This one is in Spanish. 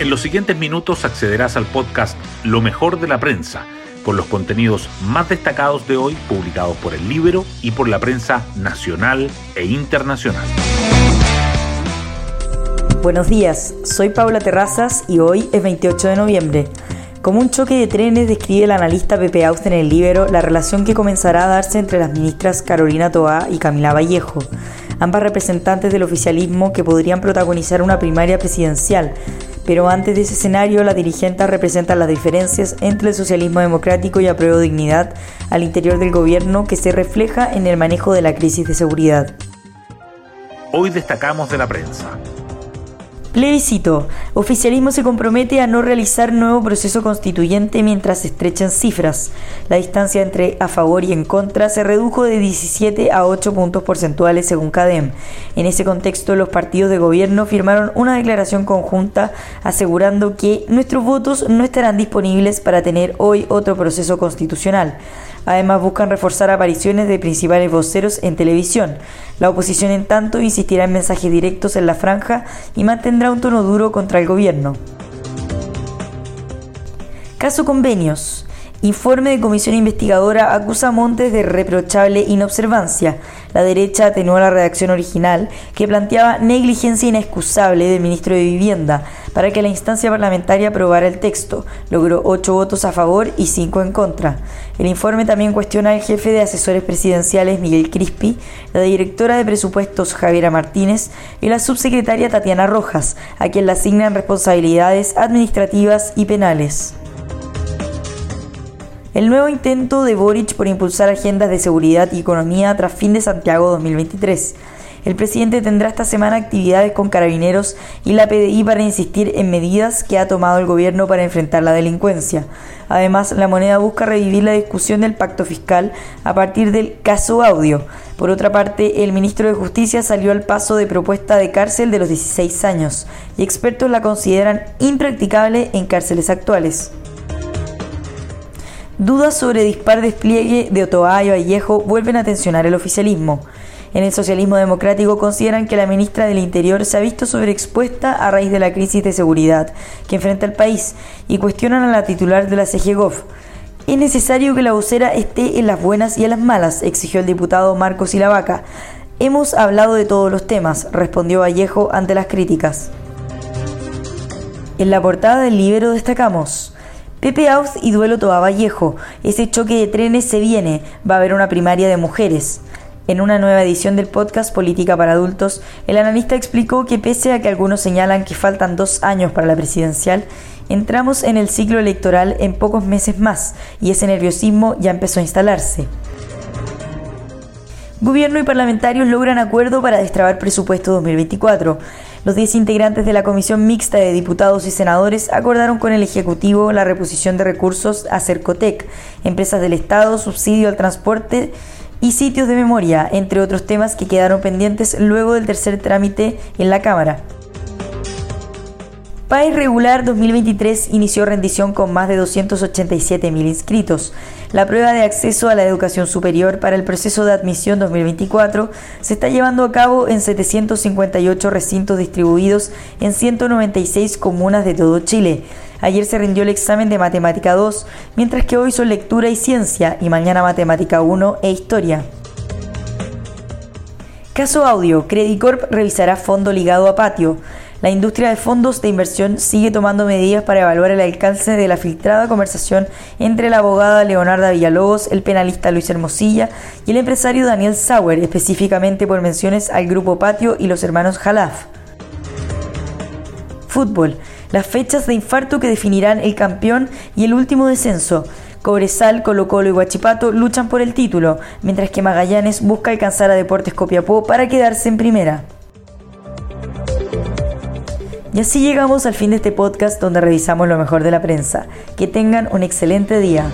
En los siguientes minutos accederás al podcast Lo mejor de la prensa, con los contenidos más destacados de hoy publicados por el libro y por la prensa nacional e internacional. Buenos días, soy Paula Terrazas y hoy es 28 de noviembre. Como un choque de trenes describe el analista Pepe Austen en el libro la relación que comenzará a darse entre las ministras Carolina Toá y Camila Vallejo, ambas representantes del oficialismo que podrían protagonizar una primaria presidencial, pero antes de ese escenario, las dirigentes representan las diferencias entre el socialismo democrático y apruebo dignidad al interior del gobierno que se refleja en el manejo de la crisis de seguridad. Hoy destacamos de la prensa. Plebiscito. Oficialismo se compromete a no realizar nuevo proceso constituyente mientras se estrechan cifras. La distancia entre a favor y en contra se redujo de 17 a 8 puntos porcentuales según CADEM. En ese contexto, los partidos de gobierno firmaron una declaración conjunta asegurando que nuestros votos no estarán disponibles para tener hoy otro proceso constitucional. Además, buscan reforzar apariciones de principales voceros en televisión. La oposición, en tanto, insistirá en mensajes directos en la franja y mantendrá un tono duro contra el gobierno. Caso convenios. Informe de comisión investigadora acusa a Montes de reprochable inobservancia. La derecha atenuó la redacción original que planteaba negligencia inexcusable del ministro de Vivienda para que la instancia parlamentaria aprobara el texto. Logró ocho votos a favor y cinco en contra. El informe también cuestiona al jefe de asesores presidenciales Miguel Crispi, la directora de presupuestos Javiera Martínez y la subsecretaria Tatiana Rojas, a quien le asignan responsabilidades administrativas y penales. El nuevo intento de Boric por impulsar agendas de seguridad y economía tras fin de Santiago 2023. El presidente tendrá esta semana actividades con carabineros y la PDI para insistir en medidas que ha tomado el gobierno para enfrentar la delincuencia. Además, la moneda busca revivir la discusión del pacto fiscal a partir del caso audio. Por otra parte, el ministro de Justicia salió al paso de propuesta de cárcel de los 16 años y expertos la consideran impracticable en cárceles actuales. Dudas sobre dispar despliegue de Otoa y Vallejo vuelven a tensionar el oficialismo. En el socialismo democrático consideran que la ministra del Interior se ha visto sobreexpuesta a raíz de la crisis de seguridad que enfrenta el país y cuestionan a la titular de la CGGOV. Es necesario que la vocera esté en las buenas y en las malas, exigió el diputado Marcos Silavaca. Hemos hablado de todos los temas, respondió Vallejo ante las críticas. En la portada del libro destacamos Pepe Aus y Duelo Toa Vallejo. Ese choque de trenes se viene. Va a haber una primaria de mujeres. En una nueva edición del podcast Política para Adultos, el analista explicó que pese a que algunos señalan que faltan dos años para la presidencial, entramos en el ciclo electoral en pocos meses más y ese nerviosismo ya empezó a instalarse. Gobierno y parlamentarios logran acuerdo para destrabar presupuesto 2024. Los 10 integrantes de la Comisión Mixta de Diputados y Senadores acordaron con el Ejecutivo la reposición de recursos a Cercotec, empresas del Estado, subsidio al transporte y sitios de memoria, entre otros temas que quedaron pendientes luego del tercer trámite en la Cámara. País Regular 2023 inició rendición con más de 287.000 inscritos. La prueba de acceso a la educación superior para el proceso de admisión 2024 se está llevando a cabo en 758 recintos distribuidos en 196 comunas de todo Chile. Ayer se rindió el examen de Matemática 2, mientras que hoy son Lectura y Ciencia y mañana Matemática 1 e Historia. Caso audio, Credicorp revisará fondo ligado a Patio. La industria de fondos de inversión sigue tomando medidas para evaluar el alcance de la filtrada conversación entre la abogada Leonarda Villalobos, el penalista Luis Hermosilla y el empresario Daniel Sauer, específicamente por menciones al grupo Patio y los hermanos Jalaf. Fútbol. Las fechas de infarto que definirán el campeón y el último descenso. Cobresal, Colo Colo y Guachipato luchan por el título, mientras que Magallanes busca alcanzar a Deportes Copiapó para quedarse en primera. Y así llegamos al fin de este podcast donde revisamos lo mejor de la prensa. Que tengan un excelente día.